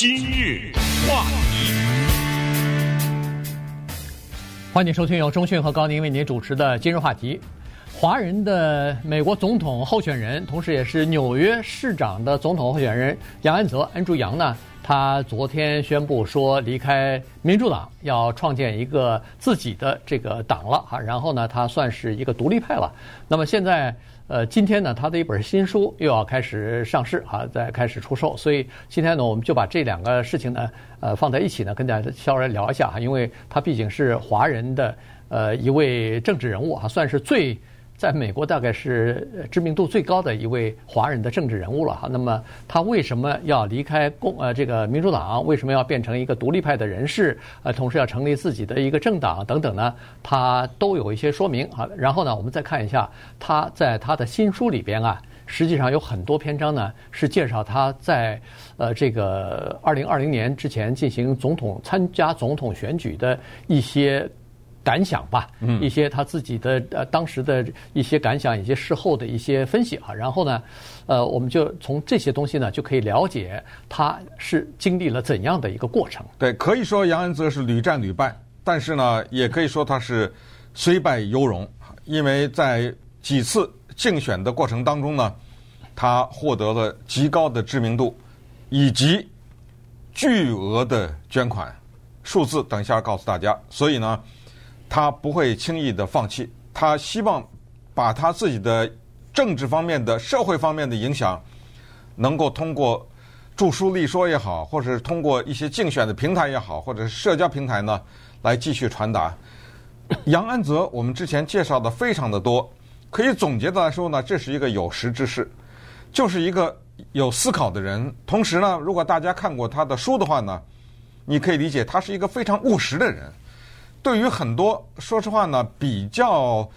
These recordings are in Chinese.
今日话题，欢迎收听由中讯和高宁为您主持的今日话题。华人的美国总统候选人，同时也是纽约市长的总统候选人杨安泽安住杨呢，他昨天宣布说离开民主党，要创建一个自己的这个党了哈。然后呢，他算是一个独立派了。那么现在。呃，今天呢，他的一本新书又要开始上市啊，在开始出售。所以今天呢，我们就把这两个事情呢，呃，放在一起呢，跟大家稍微聊一下哈，因为他毕竟是华人的呃一位政治人物啊，算是最。在美国大概是知名度最高的一位华人的政治人物了哈。那么他为什么要离开共呃这个民主党？为什么要变成一个独立派的人士？呃，同时要成立自己的一个政党等等呢？他都有一些说明啊。然后呢，我们再看一下他在他的新书里边啊，实际上有很多篇章呢是介绍他在呃这个二零二零年之前进行总统参加总统选举的一些。感想吧，一些他自己的呃当时的一些感想，一些事后的一些分析啊，然后呢，呃，我们就从这些东西呢就可以了解他是经历了怎样的一个过程。对，可以说杨安泽是屡战屡败，但是呢，也可以说他是虽败犹荣，因为在几次竞选的过程当中呢，他获得了极高的知名度以及巨额的捐款数字，等一下告诉大家。所以呢。他不会轻易的放弃，他希望把他自己的政治方面的、社会方面的影响，能够通过著书立说也好，或者是通过一些竞选的平台也好，或者是社交平台呢，来继续传达。杨安泽，我们之前介绍的非常的多，可以总结的来说呢，这是一个有识之士，就是一个有思考的人。同时呢，如果大家看过他的书的话呢，你可以理解他是一个非常务实的人。对于很多，说实话呢，比较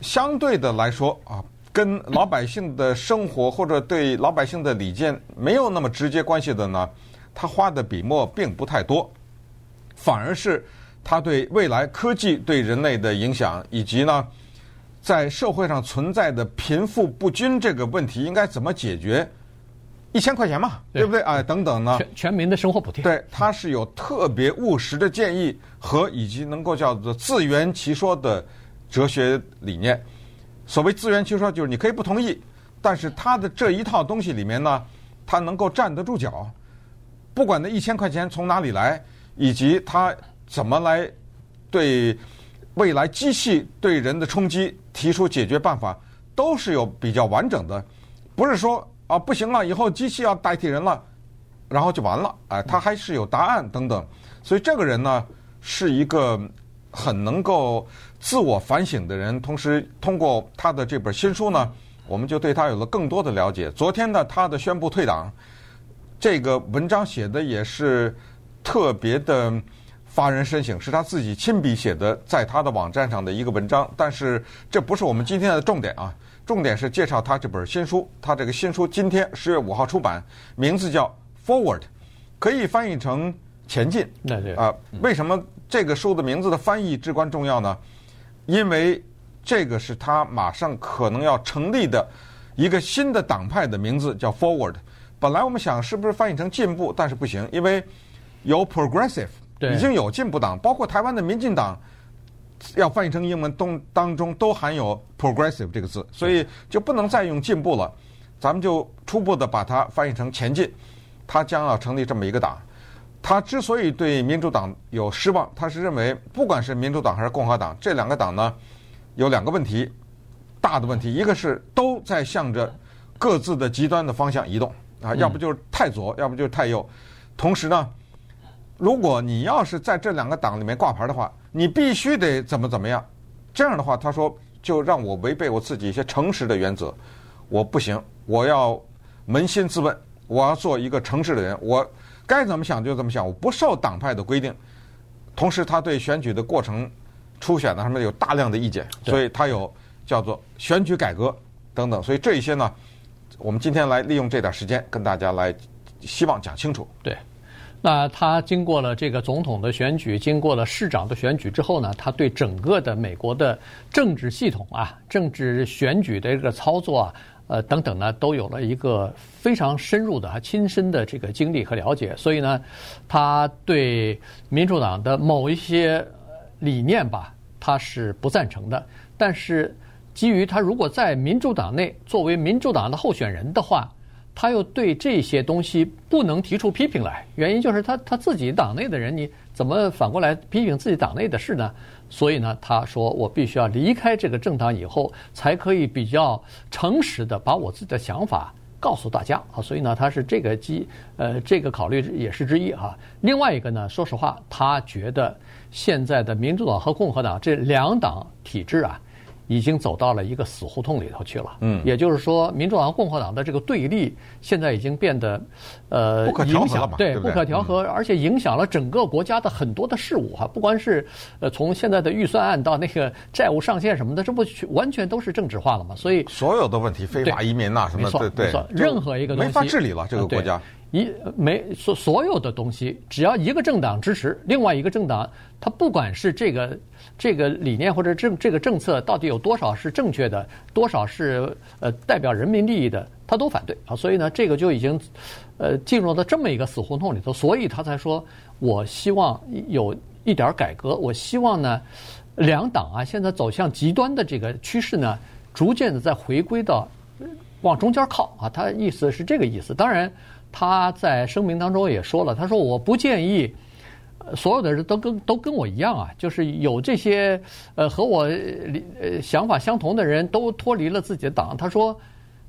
相对的来说啊，跟老百姓的生活或者对老百姓的理见没有那么直接关系的呢，他花的笔墨并不太多，反而是他对未来科技对人类的影响，以及呢，在社会上存在的贫富不均这个问题应该怎么解决。一千块钱嘛，对，对不对？哎，等等呢？全全民的生活补贴。对，他是有特别务实的建议和以及能够叫做自圆其说的哲学理念。所谓自圆其说，就是你可以不同意，但是他的这一套东西里面呢，他能够站得住脚。不管那一千块钱从哪里来，以及他怎么来对未来机器对人的冲击提出解决办法，都是有比较完整的，不是说。啊，不行了，以后机器要代替人了，然后就完了。哎，他还是有答案等等，所以这个人呢是一个很能够自我反省的人。同时，通过他的这本新书呢，我们就对他有了更多的了解。昨天呢，他的宣布退党，这个文章写的也是特别的发人深省，是他自己亲笔写的，在他的网站上的一个文章。但是这不是我们今天的重点啊。重点是介绍他这本新书，他这个新书今天十月五号出版，名字叫《Forward》，可以翻译成“前进”。对对啊，为什么这个书的名字的翻译至关重要呢？因为这个是他马上可能要成立的一个新的党派的名字，叫 Forward。本来我们想是不是翻译成“进步”，但是不行，因为有 Progressive，已经有进步党，包括台湾的民进党。要翻译成英文，东当中都含有 progressive 这个字，所以就不能再用进步了。咱们就初步的把它翻译成前进。他将要成立这么一个党。他之所以对民主党有失望，他是认为不管是民主党还是共和党，这两个党呢有两个问题，大的问题，一个是都在向着各自的极端的方向移动啊，要不就是太左，要不就是太右。同时呢，如果你要是在这两个党里面挂牌的话，你必须得怎么怎么样，这样的话，他说就让我违背我自己一些诚实的原则，我不行，我要扪心自问，我要做一个诚实的人，我该怎么想就怎么想，我不受党派的规定。同时，他对选举的过程、初选的上面有大量的意见，所以他有叫做选举改革等等，所以这一些呢，我们今天来利用这点时间跟大家来希望讲清楚。对。那他经过了这个总统的选举，经过了市长的选举之后呢，他对整个的美国的政治系统啊、政治选举的这个操作啊，呃等等呢，都有了一个非常深入的、亲身的这个经历和了解，所以呢，他对民主党的某一些理念吧，他是不赞成的。但是基于他如果在民主党内作为民主党的候选人的话，他又对这些东西不能提出批评来，原因就是他他自己党内的人，你怎么反过来批评自己党内的事呢？所以呢，他说我必须要离开这个政党以后，才可以比较诚实的把我自己的想法告诉大家啊。所以呢，他是这个基呃这个考虑也是之一哈。另外一个呢，说实话，他觉得现在的民主党和共和党这两党体制啊。已经走到了一个死胡同里头去了。嗯，也就是说，民主党、共和党的这个对立，现在已经变得，呃，不可调和了嘛，对，不可调和，而且影响了整个国家的很多的事务哈。不管是呃，从现在的预算案到那个债务上限什么的，这不完全都是政治化了嘛？所以所有的问题，非法移民呐什么的，对，任何一个东西没法治理了，这个国家。一没所所有的东西，只要一个政党支持，另外一个政党，他不管是这个这个理念或者政这个政策到底有多少是正确的，多少是呃代表人民利益的，他都反对啊。所以呢，这个就已经呃进入到这么一个死胡同里头，所以他才说，我希望有一点改革，我希望呢，两党啊现在走向极端的这个趋势呢，逐渐的再回归到往中间靠啊。他意思是这个意思，当然。他在声明当中也说了，他说我不建议所有的人都跟都跟我一样啊，就是有这些呃和我呃想法相同的人都脱离了自己的党。他说，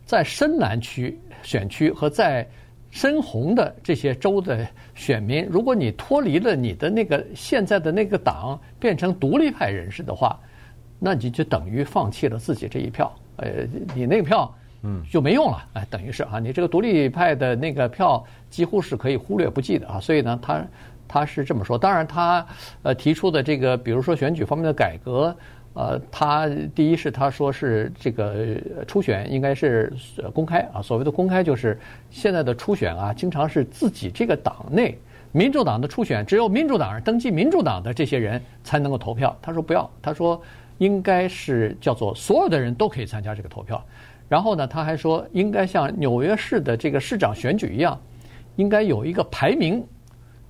在深蓝区选区和在深红的这些州的选民，如果你脱离了你的那个现在的那个党，变成独立派人士的话，那你就等于放弃了自己这一票。呃，你那票。嗯，就没用了，哎，等于是啊，你这个独立派的那个票几乎是可以忽略不计的啊，所以呢，他他是这么说。当然，他呃提出的这个，比如说选举方面的改革，呃，他第一是他说是这个初选应该是公开啊，所谓的公开就是现在的初选啊，经常是自己这个党内民主党的初选，只有民主党人登记民主党的这些人才能够投票。他说不要，他说应该是叫做所有的人都可以参加这个投票。然后呢，他还说，应该像纽约市的这个市长选举一样，应该有一个排名，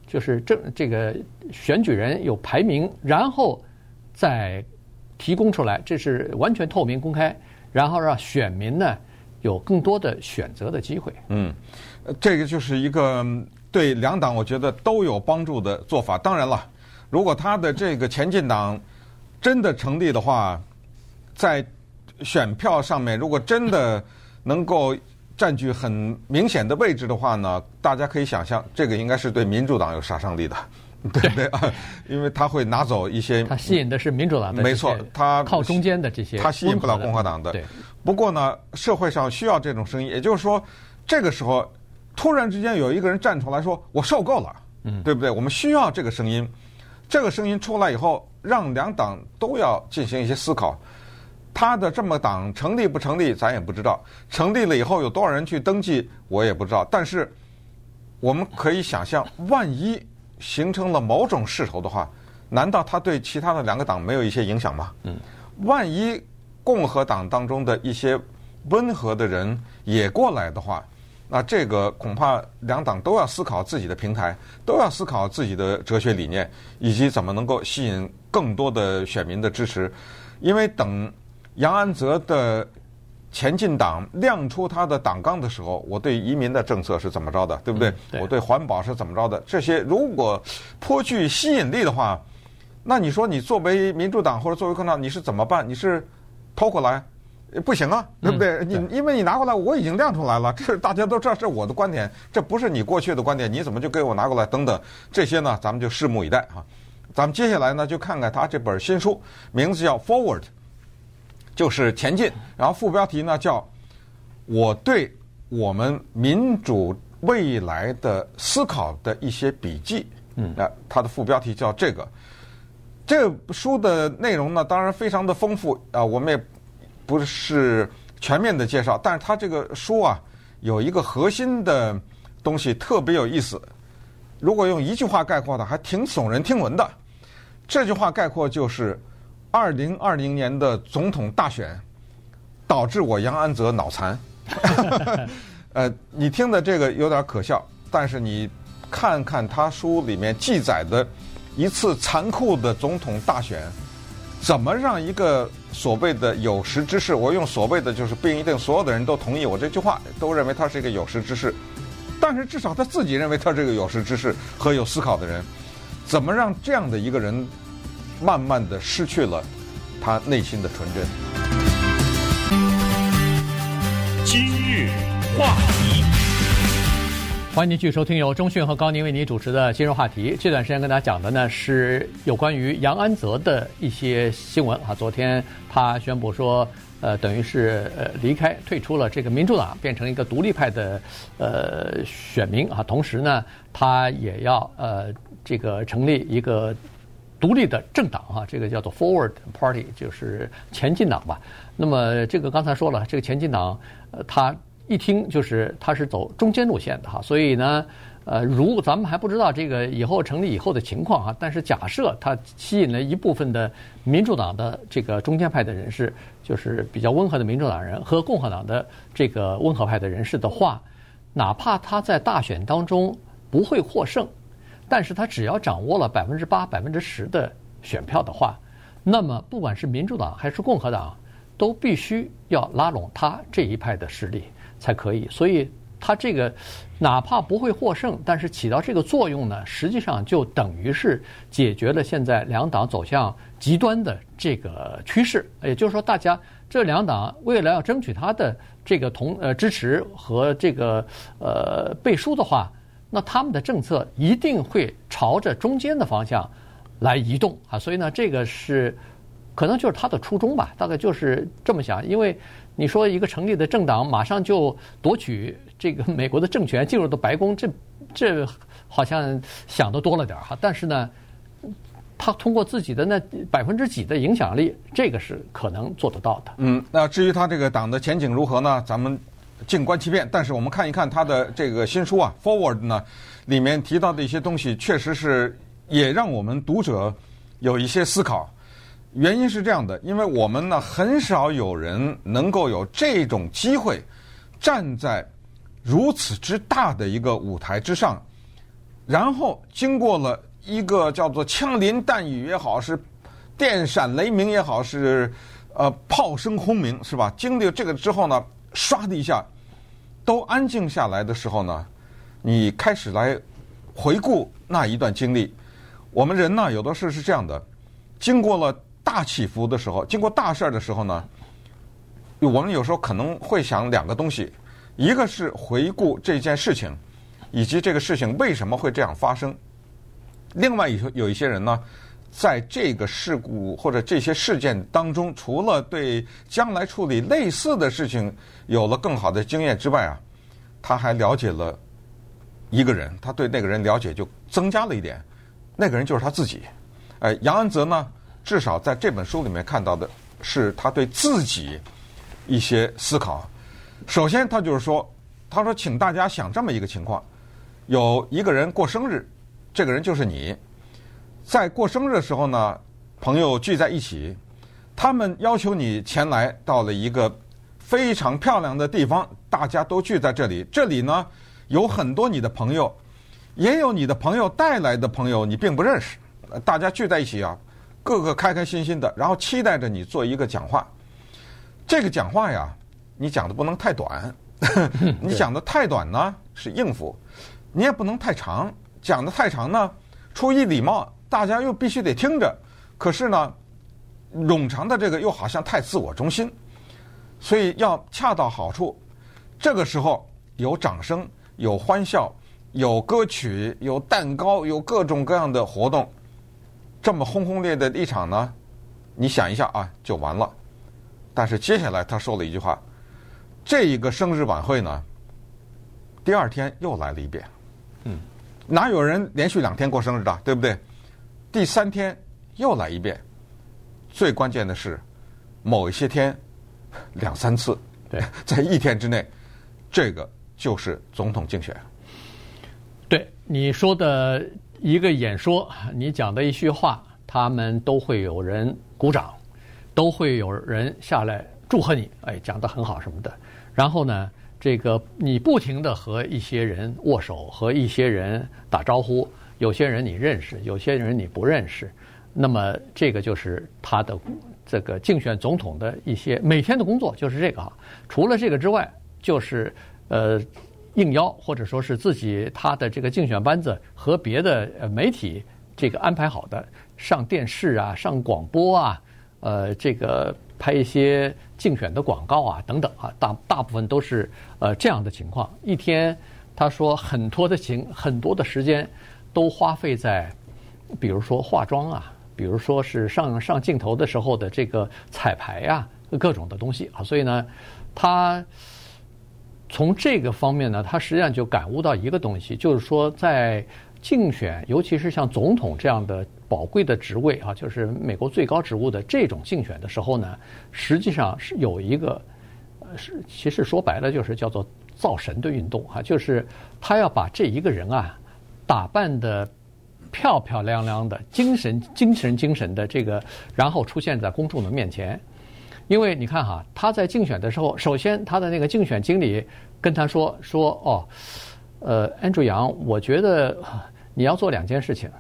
就是这这个选举人有排名，然后再提供出来，这是完全透明公开，然后让选民呢有更多的选择的机会。嗯，这个就是一个对两党我觉得都有帮助的做法。当然了，如果他的这个前进党真的成立的话，在选票上面，如果真的 能够占据很明显的位置的话呢，大家可以想象，这个应该是对民主党有杀伤力的，对不对啊？因为他会拿走一些，他吸引的是民主党的，没错，他靠中间的这些，他吸引不了共和党的。对。不过呢，社会上需要这种声音，也就是说，这个时候突然之间有一个人站出来说：“我受够了。”嗯，对不对？我们需要这个声音，这个声音出来以后，让两党都要进行一些思考。他的这么党成立不成立，咱也不知道。成立了以后有多少人去登记，我也不知道。但是我们可以想象，万一形成了某种势头的话，难道他对其他的两个党没有一些影响吗？嗯。万一共和党当中的一些温和的人也过来的话，那这个恐怕两党都要思考自己的平台，都要思考自己的哲学理念，以及怎么能够吸引更多的选民的支持，因为等。杨安泽的前进党亮出他的党纲的时候，我对移民的政策是怎么着的，对不对？嗯、对，我对环保是怎么着的？这些如果颇具吸引力的话，那你说你作为民主党或者作为共和党，你是怎么办？你是偷过来？不行啊，对不对？嗯、对，你因为你拿过来，我已经亮出来了，这大家都知道这是我的观点，这不是你过去的观点，你怎么就给我拿过来？等等，这些呢，咱们就拭目以待啊。咱们接下来呢，就看看他这本新书，名字叫《Forward》。就是前进，然后副标题呢叫“我对我们民主未来的思考的一些笔记”。嗯，那它的副标题叫这个。这个书的内容呢，当然非常的丰富啊，我们也不是全面的介绍，但是它这个书啊，有一个核心的东西特别有意思。如果用一句话概括的，还挺耸人听闻的。这句话概括就是。二零二零年的总统大选导致我杨安泽脑残，呃，你听的这个有点可笑，但是你看看他书里面记载的一次残酷的总统大选，怎么让一个所谓的有识之士，我用所谓的就是不一定所有的人都同意我这句话，都认为他是一个有识之士，但是至少他自己认为他是个有识之士和有思考的人，怎么让这样的一个人慢慢的失去了他内心的纯真？今日话题，欢迎您继续收听由中讯和高宁为您主持的《今日话题》。这段时间跟大家讲的呢是有关于杨安泽的一些新闻啊。昨天他宣布说，呃，等于是呃离开、退出了这个民主党，变成一个独立派的呃选民啊。同时呢，他也要呃这个成立一个独立的政党啊，这个叫做 Forward Party，就是前进党吧。那么这个刚才说了，这个前进党呃他。一听就是他是走中间路线的哈，所以呢，呃，如咱们还不知道这个以后成立以后的情况啊，但是假设他吸引了一部分的民主党的这个中间派的人士，就是比较温和的民主党人和共和党的这个温和派的人士的话，哪怕他在大选当中不会获胜，但是他只要掌握了百分之八、百分之十的选票的话，那么不管是民主党还是共和党，都必须要拉拢他这一派的势力。才可以，所以他这个哪怕不会获胜，但是起到这个作用呢，实际上就等于是解决了现在两党走向极端的这个趋势。也就是说，大家这两党为了要争取他的这个同呃支持和这个呃背书的话，那他们的政策一定会朝着中间的方向来移动啊。所以呢，这个是可能就是他的初衷吧，大概就是这么想，因为。你说一个成立的政党马上就夺取这个美国的政权，进入到白宫，这这好像想的多了点哈。但是呢，他通过自己的那百分之几的影响力，这个是可能做得到的。嗯，那至于他这个党的前景如何呢？咱们静观其变。但是我们看一看他的这个新书啊，《Forward》呢，里面提到的一些东西，确实是也让我们读者有一些思考。原因是这样的，因为我们呢很少有人能够有这种机会，站在如此之大的一个舞台之上，然后经过了一个叫做枪林弹雨也好，是电闪雷鸣也好，是呃炮声轰鸣是吧？经历这个之后呢，唰的一下都安静下来的时候呢，你开始来回顾那一段经历。我们人呢，有的事是这样的，经过了。大起伏的时候，经过大事儿的时候呢，我们有时候可能会想两个东西，一个是回顾这件事情，以及这个事情为什么会这样发生；另外有有一些人呢，在这个事故或者这些事件当中，除了对将来处理类似的事情有了更好的经验之外啊，他还了解了一个人，他对那个人了解就增加了一点，那个人就是他自己。哎，杨安泽呢？至少在这本书里面看到的是他对自己一些思考。首先，他就是说，他说，请大家想这么一个情况：有一个人过生日，这个人就是你。在过生日的时候呢，朋友聚在一起，他们要求你前来到了一个非常漂亮的地方，大家都聚在这里。这里呢，有很多你的朋友，也有你的朋友带来的朋友，你并不认识。大家聚在一起啊。个个开开心心的，然后期待着你做一个讲话。这个讲话呀，你讲的不能太短，你讲的太短呢是应付，你也不能太长，讲的太长呢出于礼貌，大家又必须得听着。可是呢，冗长的这个又好像太自我中心，所以要恰到好处。这个时候有掌声，有欢笑，有歌曲，有蛋糕，有各种各样的活动。这么轰轰烈烈的一场呢，你想一下啊，就完了。但是接下来他说了一句话，这一个生日晚会呢，第二天又来了一遍。嗯，哪有人连续两天过生日的，对不对？第三天又来一遍。最关键的是，某一些天两三次，对，在一天之内，这个就是总统竞选。对你说的。一个演说，你讲的一句话，他们都会有人鼓掌，都会有人下来祝贺你，哎，讲的很好什么的。然后呢，这个你不停的和一些人握手，和一些人打招呼，有些人你认识，有些人你不认识，那么这个就是他的这个竞选总统的一些每天的工作，就是这个哈。除了这个之外，就是呃应邀或者说是自己他的这个竞选班子和别的媒体这个安排好的上电视啊、上广播啊，呃这个。拍一些竞选的广告啊，等等啊，大大部分都是呃这样的情况。一天，他说很多的情，很多的时间都花费在，比如说化妆啊，比如说是上上镜头的时候的这个彩排啊，各种的东西啊。所以呢，他从这个方面呢，他实际上就感悟到一个东西，就是说在。竞选，尤其是像总统这样的宝贵的职位啊，就是美国最高职务的这种竞选的时候呢，实际上是有一个，是其实说白了就是叫做造神的运动啊，就是他要把这一个人啊打扮的漂漂亮亮的，精神精神精神的这个，然后出现在公众的面前。因为你看哈，他在竞选的时候，首先他的那个竞选经理跟他说说哦，呃，安珠杨，我觉得。你要做两件事情，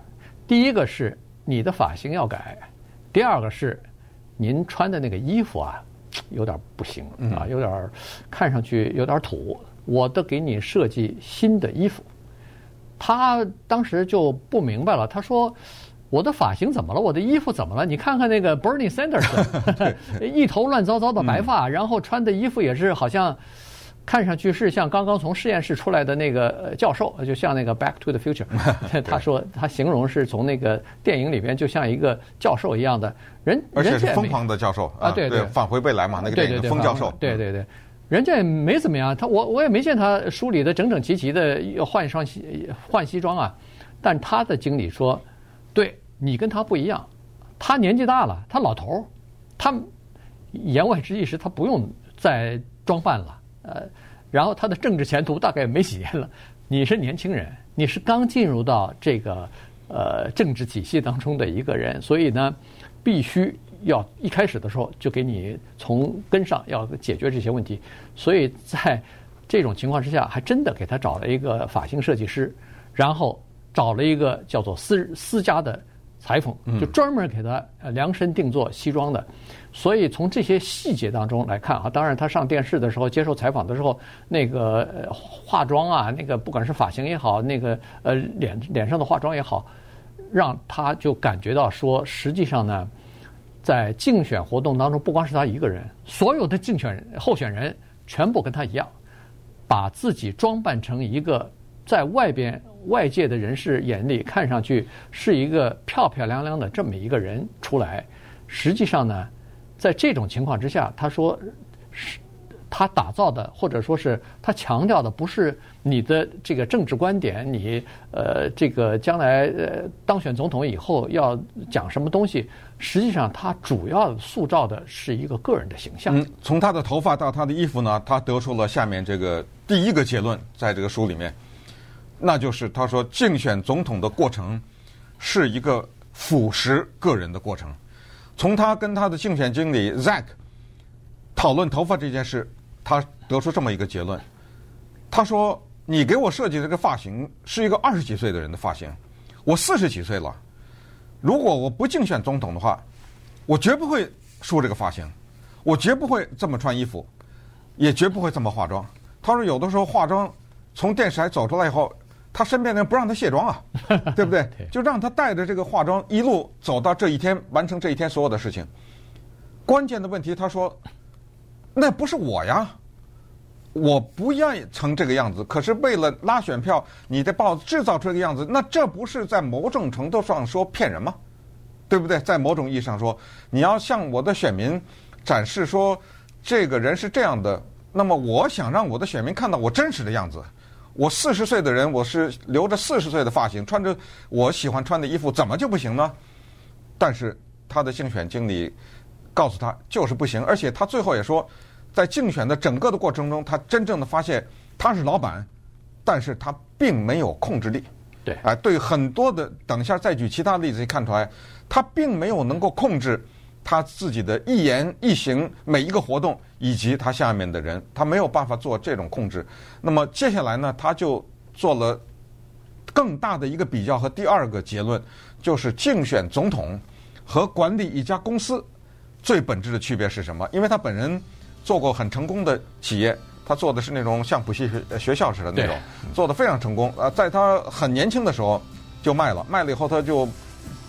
第一个是你的发型要改，第二个是您穿的那个衣服啊，有点不行啊，有点看上去有点土，我得给你设计新的衣服。他当时就不明白了，他说：“我的发型怎么了？我的衣服怎么了？你看看那个 Bernie Sanders，一头乱糟糟的白发，然后穿的衣服也是好像。”看上去是像刚刚从实验室出来的那个教授，就像那个《Back to the Future》。他说他形容是从那个电影里边就像一个教授一样的人，而且是疯狂的教授啊，对对，返回未来嘛，那个电影疯教授，对对对，人家也没怎么样，他我我也没见他梳理的整整齐齐的，要换一双西换西装啊。但他的经理说，对你跟他不一样，他年纪大了，他老头儿，他言外之意是他不用再装扮了。呃，然后他的政治前途大概没几年了。你是年轻人，你是刚进入到这个呃政治体系当中的一个人，所以呢，必须要一开始的时候就给你从根上要解决这些问题。所以在这种情况之下，还真的给他找了一个发型设计师，然后找了一个叫做私私家的裁缝，就专门给他量身定做西装的。所以从这些细节当中来看啊，当然他上电视的时候接受采访的时候，那个化妆啊，那个不管是发型也好，那个呃脸脸上的化妆也好，让他就感觉到说，实际上呢，在竞选活动当中，不光是他一个人，所有的竞选候选人全部跟他一样，把自己装扮成一个在外边外界的人士眼里看上去是一个漂漂亮亮的这么一个人出来，实际上呢。在这种情况之下，他说是他打造的，或者说是他强调的，不是你的这个政治观点，你呃这个将来呃当选总统以后要讲什么东西。实际上，他主要塑造的是一个个人的形象。从他的头发到他的衣服呢，他得出了下面这个第一个结论，在这个书里面，那就是他说竞选总统的过程是一个腐蚀个人的过程。从他跟他的竞选经理 Zack 讨论头发这件事，他得出这么一个结论。他说：“你给我设计这个发型是一个二十几岁的人的发型，我四十几岁了。如果我不竞选总统的话，我绝不会梳这个发型，我绝不会这么穿衣服，也绝不会这么化妆。”他说：“有的时候化妆，从电视台走出来以后。”他身边的人不让他卸妆啊，对不对？就让他带着这个化妆一路走到这一天，完成这一天所有的事情。关键的问题，他说：“那不是我呀，我不愿意成这个样子。可是为了拉选票，你的报制造出这个样子，那这不是在某种程度上说骗人吗？对不对？在某种意义上说，你要向我的选民展示说这个人是这样的，那么我想让我的选民看到我真实的样子。”我四十岁的人，我是留着四十岁的发型，穿着我喜欢穿的衣服，怎么就不行呢？但是他的竞选经理告诉他就是不行，而且他最后也说，在竞选的整个的过程中，他真正的发现他是老板，但是他并没有控制力。对，啊，对很多的，等一下再举其他例子，看出来，他并没有能够控制他自己的一言一行、每一个活动，以及他下面的人，他没有办法做这种控制。那么接下来呢，他就做了更大的一个比较和第二个结论，就是竞选总统和管理一家公司最本质的区别是什么？因为他本人做过很成功的企业。他做的是那种像补习学学校似的那种，做的非常成功。呃，在他很年轻的时候就卖了，卖了以后他就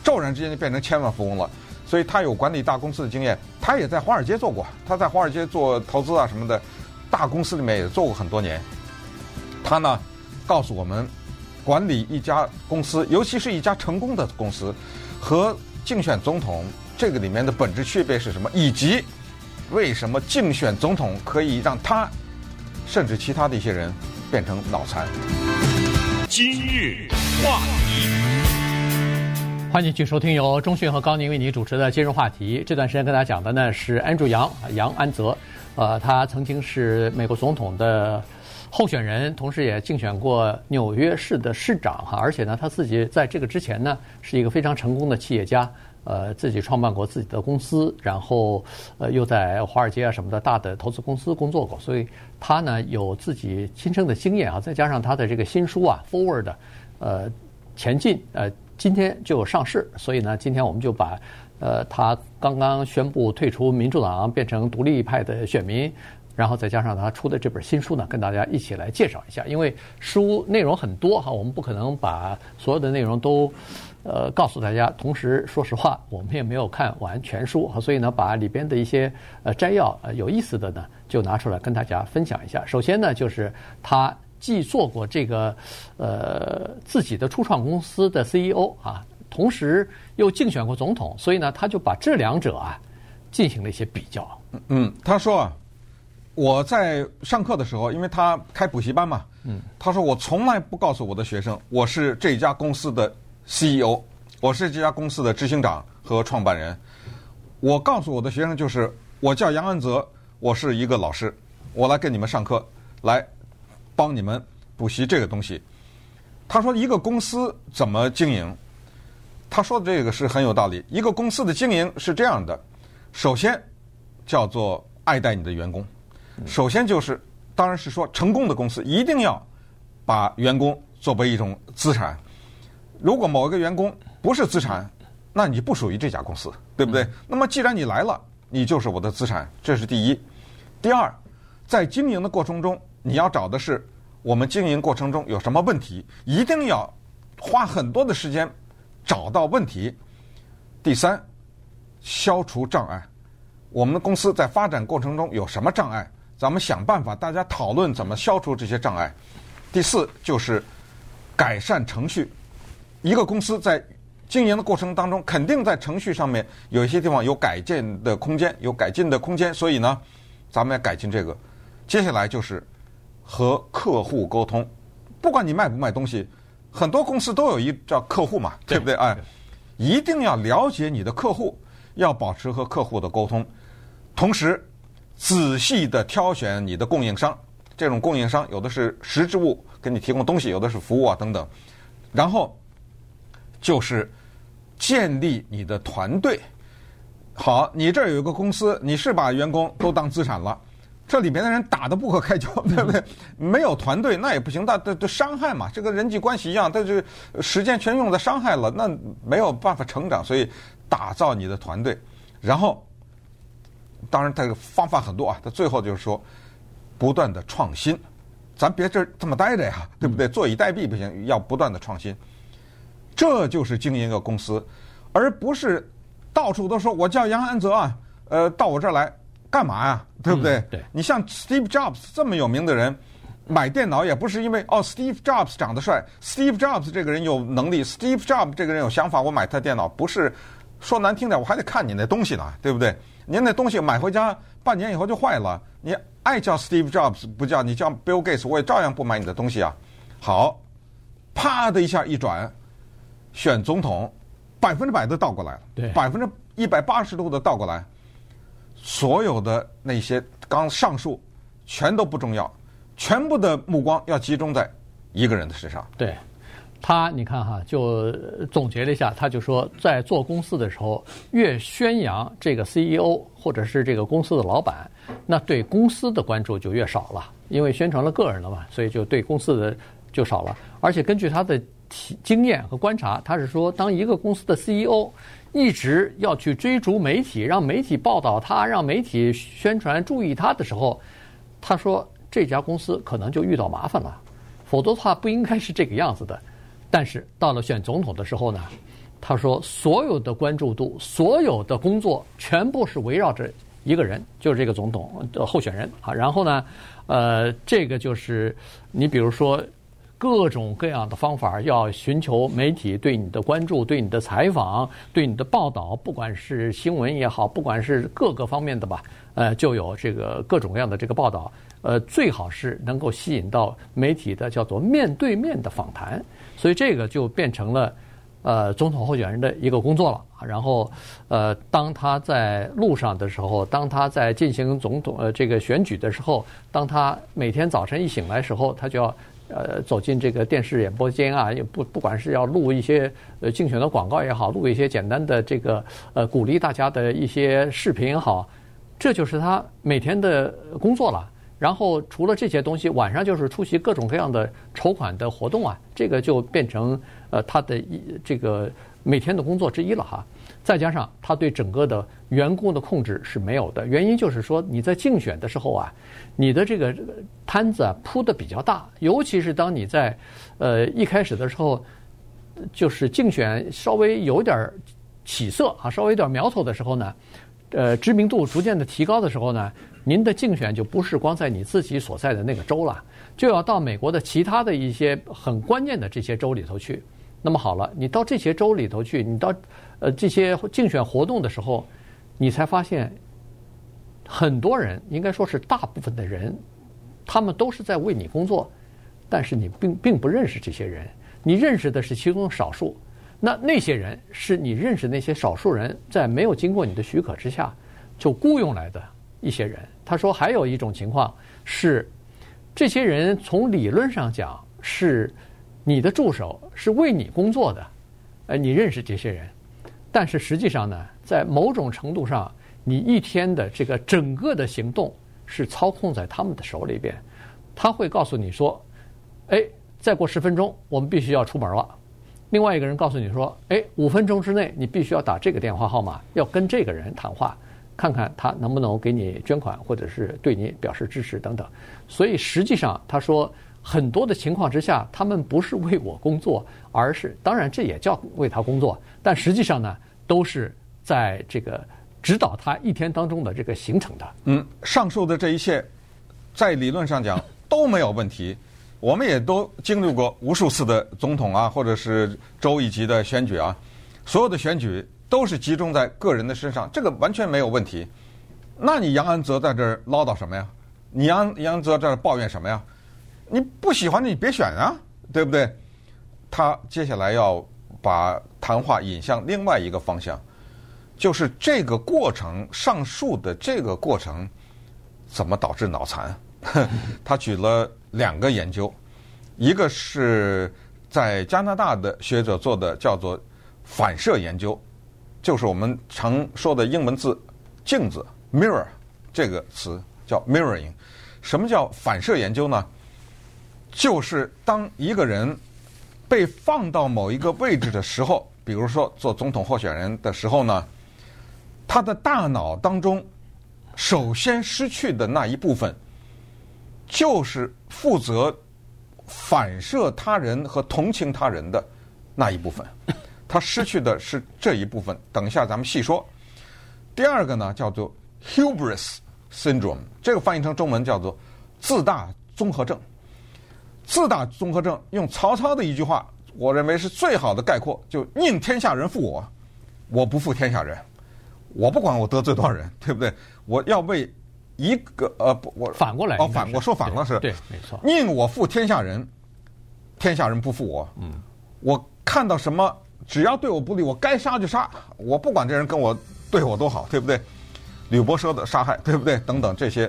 骤然之间就变成千万富翁了。所以他有管理大公司的经验，他也在华尔街做过，他在华尔街做投资啊什么的，大公司里面也做过很多年。他呢告诉我们，管理一家公司，尤其是一家成功的公司，和竞选总统这个里面的本质区别是什么，以及为什么竞选总统可以让他。甚至其他的一些人变成脑残。今日话题，欢迎继续收听由中讯和高宁为你主持的今日话题。这段时间跟大家讲的呢是安珠杨杨安泽，呃，他曾经是美国总统的候选人，同时也竞选过纽约市的市长哈，而且呢他自己在这个之前呢是一个非常成功的企业家。呃，自己创办过自己的公司，然后呃，又在华尔街啊什么的大的投资公司工作过，所以他呢有自己亲身的经验啊，再加上他的这个新书啊《Forward》，呃，前进呃，今天就上市，所以呢，今天我们就把呃他刚刚宣布退出民主党，变成独立派的选民，然后再加上他出的这本新书呢，跟大家一起来介绍一下，因为书内容很多哈，我们不可能把所有的内容都。呃，告诉大家，同时说实话，我们也没有看完全书，所以呢，把里边的一些呃摘要呃有意思的呢，就拿出来跟大家分享一下。首先呢，就是他既做过这个呃自己的初创公司的 CEO 啊，同时又竞选过总统，所以呢，他就把这两者啊进行了一些比较。嗯，他说啊，我在上课的时候，因为他开补习班嘛，嗯，他说我从来不告诉我的学生我是这家公司的。CEO，我是这家公司的执行长和创办人。我告诉我的学生就是，我叫杨安泽，我是一个老师，我来给你们上课，来帮你们补习这个东西。他说一个公司怎么经营？他说的这个是很有道理。一个公司的经营是这样的，首先叫做爱戴你的员工，首先就是，当然是说成功的公司一定要把员工作为一种资产。如果某一个员工不是资产，那你不属于这家公司，对不对？那么既然你来了，你就是我的资产，这是第一。第二，在经营的过程中，你要找的是我们经营过程中有什么问题，一定要花很多的时间找到问题。第三，消除障碍。我们的公司在发展过程中有什么障碍，咱们想办法，大家讨论怎么消除这些障碍。第四，就是改善程序。一个公司在经营的过程当中，肯定在程序上面有一些地方有改进的空间，有改进的空间。所以呢，咱们要改进这个。接下来就是和客户沟通，不管你卖不卖东西，很多公司都有一叫客户嘛，对不对？哎，一定要了解你的客户，要保持和客户的沟通，同时仔细的挑选你的供应商。这种供应商有的是实质物给你提供东西，有的是服务啊等等，然后。就是建立你的团队。好，你这儿有一个公司，你是把员工都当资产了，这里面的人打得不可开交，对不对？没有团队那也不行，那这这伤害嘛，这个人际关系一样，但是时间全用在伤害了，那没有办法成长。所以打造你的团队，然后当然他方法很多啊。他最后就是说，不断的创新，咱别这这么待着呀，对不对？坐以待毙不行，要不断的创新。这就是经营一个公司，而不是到处都说我叫杨安泽啊，呃，到我这儿来干嘛呀？对不对？嗯、对。你像 Steve Jobs 这么有名的人，买电脑也不是因为哦，Steve Jobs 长得帅，Steve Jobs 这个人有能力，Steve Jobs 这个人有想法，我买他电脑不是说难听点，我还得看你那东西呢，对不对？您那东西买回家半年以后就坏了，你爱叫 Steve Jobs 不叫，你叫 Bill Gates，我也照样不买你的东西啊。好，啪的一下一转。选总统，百分之百的倒过来了，对，百分之一百八十度的倒过来，所有的那些刚上述全都不重要，全部的目光要集中在一个人的身上。对，他你看哈，就总结了一下，他就说，在做公司的时候，越宣扬这个 CEO 或者是这个公司的老板，那对公司的关注就越少了，因为宣传了个人了嘛，所以就对公司的就少了。而且根据他的体经验和观察，他是说，当一个公司的 CEO 一直要去追逐媒体，让媒体报道他，让媒体宣传注意他的时候，他说这家公司可能就遇到麻烦了，否则的话不应该是这个样子的。但是到了选总统的时候呢，他说所有的关注度、所有的工作全部是围绕着一个人，就是这个总统的候选人啊。然后呢，呃，这个就是你比如说各种各样的方法，要寻求媒体对你的关注、对你的采访、对你的报道，不管是新闻也好，不管是各个方面的吧，呃，就有这个各种各样的这个报道。呃，最好是能够吸引到媒体的叫做面对面的访谈。所以这个就变成了，呃，总统候选人的一个工作了。然后，呃，当他在路上的时候，当他在进行总统呃这个选举的时候，当他每天早晨一醒来时候，他就要呃走进这个电视演播间啊，也不不管是要录一些呃竞选的广告也好，录一些简单的这个呃鼓励大家的一些视频也好，这就是他每天的工作了。然后除了这些东西，晚上就是出席各种各样的筹款的活动啊，这个就变成呃他的一这个每天的工作之一了哈。再加上他对整个的员工的控制是没有的，原因就是说你在竞选的时候啊，你的这个摊子铺的比较大，尤其是当你在呃一开始的时候，就是竞选稍微有点起色啊，稍微有点苗头的时候呢，呃知名度逐渐的提高的时候呢。您的竞选就不是光在你自己所在的那个州了，就要到美国的其他的一些很关键的这些州里头去。那么好了，你到这些州里头去，你到呃这些竞选活动的时候，你才发现很多人，应该说是大部分的人，他们都是在为你工作，但是你并并不认识这些人，你认识的是其中少数。那那些人是你认识那些少数人在没有经过你的许可之下就雇佣来的一些人。他说：“还有一种情况是，这些人从理论上讲是你的助手，是为你工作的，呃，你认识这些人，但是实际上呢，在某种程度上，你一天的这个整个的行动是操控在他们的手里边。他会告诉你说：‘哎，再过十分钟，我们必须要出门了。’另外一个人告诉你说：‘哎，五分钟之内，你必须要打这个电话号码，要跟这个人谈话。’”看看他能不能给你捐款，或者是对你表示支持等等。所以实际上，他说很多的情况之下，他们不是为我工作，而是当然这也叫为他工作，但实际上呢，都是在这个指导他一天当中的这个行程的。嗯，上述的这一切，在理论上讲都没有问题。我们也都经历过无数次的总统啊，或者是州一级的选举啊，所有的选举。都是集中在个人的身上，这个完全没有问题。那你杨安泽在这儿唠叨什么呀？你杨杨安泽在这儿抱怨什么呀？你不喜欢你别选啊，对不对？他接下来要把谈话引向另外一个方向，就是这个过程，上述的这个过程怎么导致脑残？他举了两个研究，一个是在加拿大的学者做的，叫做反射研究。就是我们常说的英文字“镜子 ”（mirror） 这个词叫 mirroring。什么叫反射研究呢？就是当一个人被放到某一个位置的时候，比如说做总统候选人的时候呢，他的大脑当中首先失去的那一部分，就是负责反射他人和同情他人的那一部分。他失去的是这一部分，等一下咱们细说。第二个呢，叫做 hubris syndrome，这个翻译成中文叫做自大综合症。自大综合症用曹操的一句话，我认为是最好的概括，就宁天下人负我，我不负天下人。我不管我得罪多少人，对不对？我要为一个呃不，我反过来哦，反我说反了是对，没错。宁我负天下人，天下人不负我。嗯，我看到什么？只要对我不利，我该杀就杀，我不管这人跟我对我多好，对不对？吕伯奢的杀害，对不对？等等这些，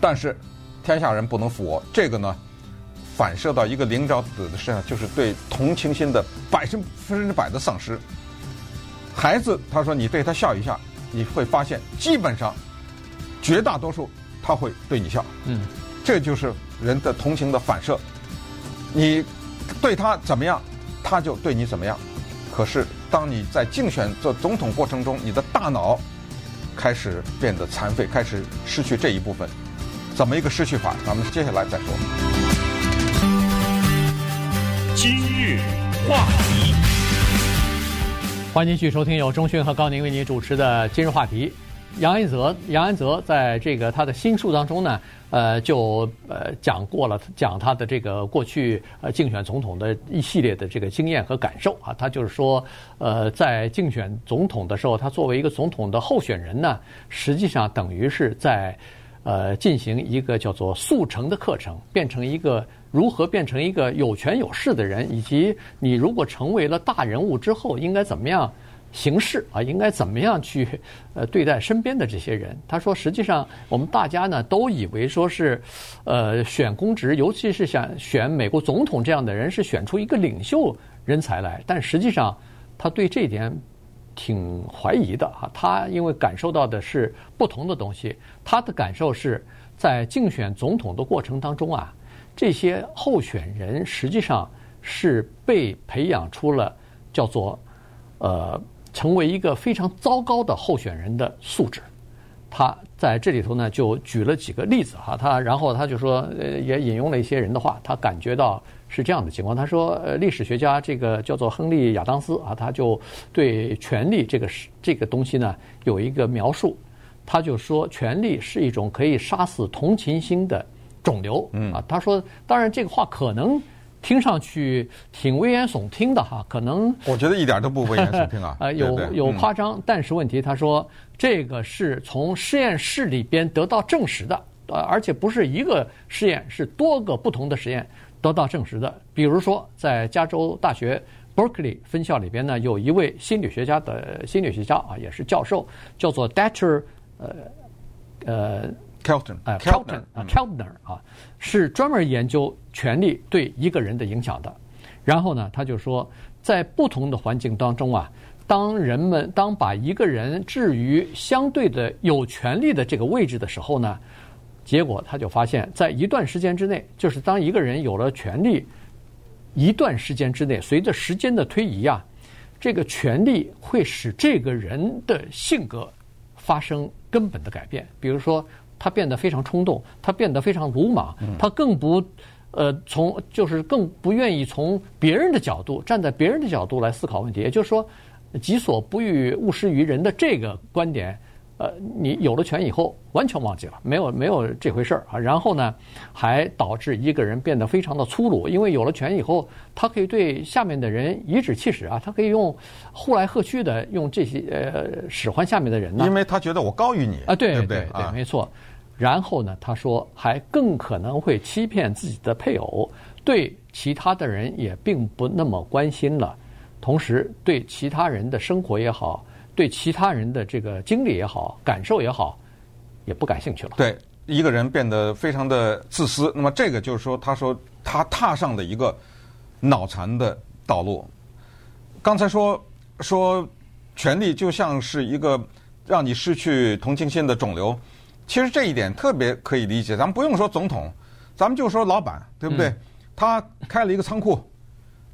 但是天下人不能负我，这个呢，反射到一个领导者的身上，就是对同情心的百分分之百的丧失。孩子，他说你对他笑一下，你会发现基本上绝大多数他会对你笑。嗯，这就是人的同情的反射。你对他怎么样，他就对你怎么样。可是当你在竞选做总统过程中，你的大脑开始变得残废，开始失去这一部分。怎么一个失去法？咱们接下来再说。今日话题，欢迎继续收听由中讯和高宁为您主持的今日话题。杨安泽，杨安泽在这个他的新书当中呢，呃，就呃讲过了，讲他的这个过去呃竞选总统的一系列的这个经验和感受啊。他就是说，呃，在竞选总统的时候，他作为一个总统的候选人呢，实际上等于是在。呃，进行一个叫做速成的课程，变成一个如何变成一个有权有势的人，以及你如果成为了大人物之后，应该怎么样行事啊？应该怎么样去 呃对待身边的这些人？他说，实际上我们大家呢都以为说是，呃，选公职，尤其是想选美国总统这样的人，是选出一个领袖人才来，但实际上他对这一点。挺怀疑的哈，他因为感受到的是不同的东西。他的感受是在竞选总统的过程当中啊，这些候选人实际上是被培养出了叫做呃，成为一个非常糟糕的候选人的素质。他在这里头呢就举了几个例子哈，他然后他就说呃，也引用了一些人的话，他感觉到。是这样的情况，他说，呃，历史学家这个叫做亨利亚当斯啊，他就对权力这个是这个东西呢有一个描述，他就说，权力是一种可以杀死同情心的肿瘤。嗯啊，他说，当然这个话可能听上去挺危言耸听的哈，可能我觉得一点都不危言耸听啊，呃，有有夸张，但是问题他说这个是从实验室里边得到证实的，呃，而且不是一个实验，是多个不同的实验。得到证实的，比如说在加州大学 Berkeley 分校里边呢，有一位心理学家的心理学家啊，也是教授，叫做 Dacher 呃呃 Keltner 啊 Keltner 啊 Keltner 啊，是专门研究权力对一个人的影响的。然后呢，他就说，在不同的环境当中啊，当人们当把一个人置于相对的有权力的这个位置的时候呢。结果他就发现，在一段时间之内，就是当一个人有了权利，一段时间之内，随着时间的推移啊，这个权利会使这个人的性格发生根本的改变。比如说，他变得非常冲动，他变得非常鲁莽，他更不呃从就是更不愿意从别人的角度站在别人的角度来思考问题。也就是说，己所不欲，勿施于人的这个观点。呃，你有了权以后，完全忘记了，没有没有这回事儿啊。然后呢，还导致一个人变得非常的粗鲁，因为有了权以后，他可以对下面的人颐指气使啊，他可以用呼来喝去的用这些呃使唤下面的人呢。因为他觉得我高于你啊，对对对，对，对，没错。然后呢，他说还更可能会欺骗自己的配偶，对其他的人也并不那么关心了，同时对其他人的生活也好。对其他人的这个经历也好，感受也好，也不感兴趣了。对，一个人变得非常的自私。那么这个就是说，他说他踏上了一个脑残的道路。刚才说说权力就像是一个让你失去同情心的肿瘤。其实这一点特别可以理解。咱们不用说总统，咱们就说老板，对不对？他开了一个仓库，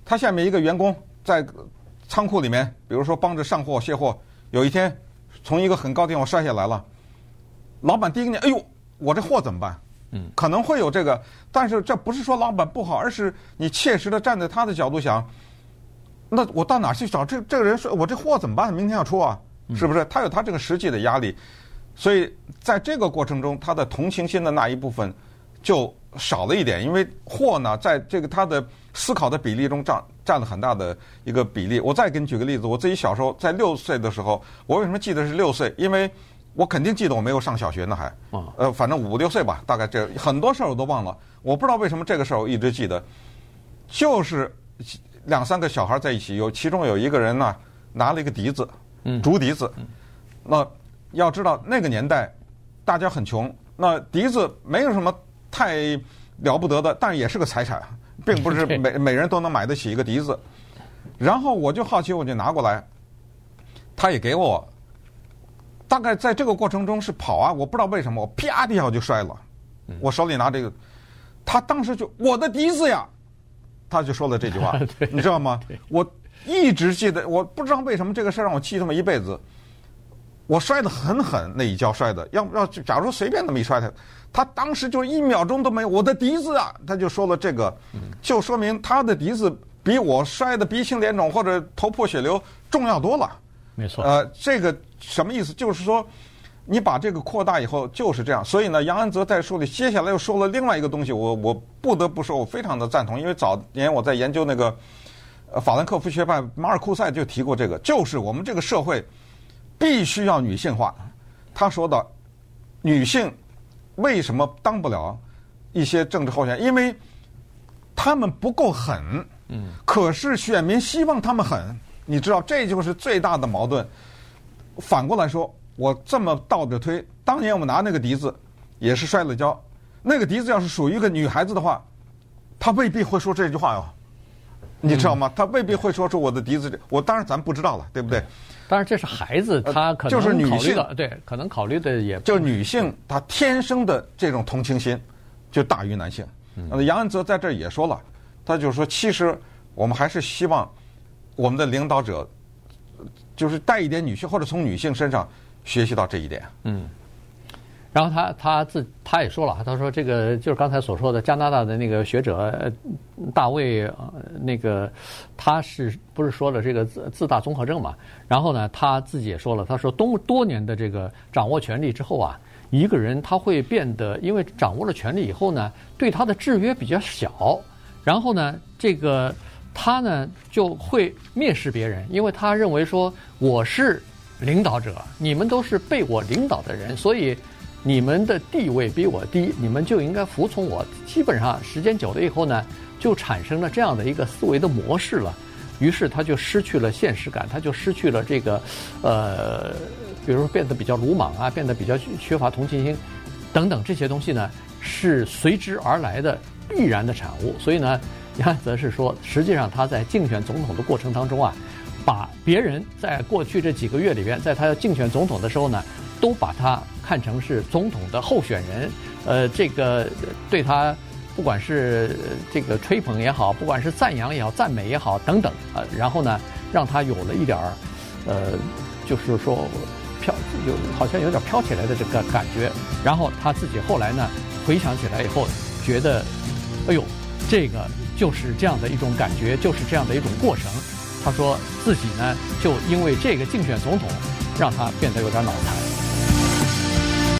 他下面一个员工在仓库里面，比如说帮着上货卸货。有一天，从一个很高地方摔下来了，老板第一个念：“哎呦，我这货怎么办？”嗯，可能会有这个，但是这不是说老板不好，而是你切实的站在他的角度想，那我到哪去找这这个人？说我这货怎么办？明天要出啊，是不是？他有他这个实际的压力，所以在这个过程中，他的同情心的那一部分就少了一点，因为货呢，在这个他的。思考的比例中占占了很大的一个比例。我再给你举个例子，我自己小时候在六岁的时候，我为什么记得是六岁？因为我肯定记得我没有上小学呢，还，呃，反正五六岁吧，大概这很多事儿我都忘了。我不知道为什么这个事儿我一直记得，就是两三个小孩在一起，有其中有一个人呢拿了一个笛子，竹笛子。那要知道那个年代大家很穷，那笛子没有什么太。了不得的，但也是个财产，并不是每每人都能买得起一个笛子。然后我就好奇，我就拿过来，他也给我。大概在这个过程中是跑啊，我不知道为什么，我啪一下就摔了。我手里拿这个，他当时就我的笛子呀，他就说了这句话，你知道吗？我一直记得，我不知道为什么这个事儿让我记这么一辈子。我摔得很狠，那一跤摔的，要不要？假如随便那么一摔他，他当时就一秒钟都没有。我的笛子啊，他就说了这个，就说明他的笛子比我摔得鼻青脸肿或者头破血流重要多了。没错。呃，这个什么意思？就是说，你把这个扩大以后就是这样。所以呢，杨安泽在书里接下来又说了另外一个东西，我我不得不说，我非常的赞同，因为早年我在研究那个呃法兰克福学派，马尔库塞就提过这个，就是我们这个社会。必须要女性化，他说的，女性为什么当不了一些政治候选人？因为他们不够狠。嗯。可是选民希望他们狠，你知道，这就是最大的矛盾。反过来说，我这么倒着推，当年我们拿那个笛子也是摔了跤。那个笛子要是属于一个女孩子的话，她未必会说这句话哟。你知道吗？她未必会说出我的笛子。我当然咱不知道了，对不对？当然，这是孩子，他可能就是女性对，可能考虑的也就是女性，她天生的这种同情心就大于男性。嗯杨安泽在这儿也说了，他就说，其实我们还是希望我们的领导者就是带一点女性，或者从女性身上学习到这一点。嗯。然后他他自他也说了，他说这个就是刚才所说的加拿大的那个学者大卫，那个他是不是说了这个自自大综合症嘛？然后呢，他自己也说了，他说多多年的这个掌握权力之后啊，一个人他会变得，因为掌握了权力以后呢，对他的制约比较小，然后呢，这个他呢就会蔑视别人，因为他认为说我是领导者，你们都是被我领导的人，所以。你们的地位比我低，你们就应该服从我。基本上时间久了以后呢，就产生了这样的一个思维的模式了。于是他就失去了现实感，他就失去了这个，呃，比如说变得比较鲁莽啊，变得比较缺乏同情心，等等这些东西呢，是随之而来的必然的产物。所以呢，杨安泽是说，实际上他在竞选总统的过程当中啊，把别人在过去这几个月里边，在他要竞选总统的时候呢，都把他。看成是总统的候选人，呃，这个对他不管是这个吹捧也好，不管是赞扬也好，赞美也好等等啊，然后呢，让他有了一点儿，呃，就是说飘有好像有点飘起来的这个感觉。然后他自己后来呢，回想起来以后，觉得，哎呦，这个就是这样的一种感觉，就是这样的一种过程。他说自己呢，就因为这个竞选总统，让他变得有点脑残。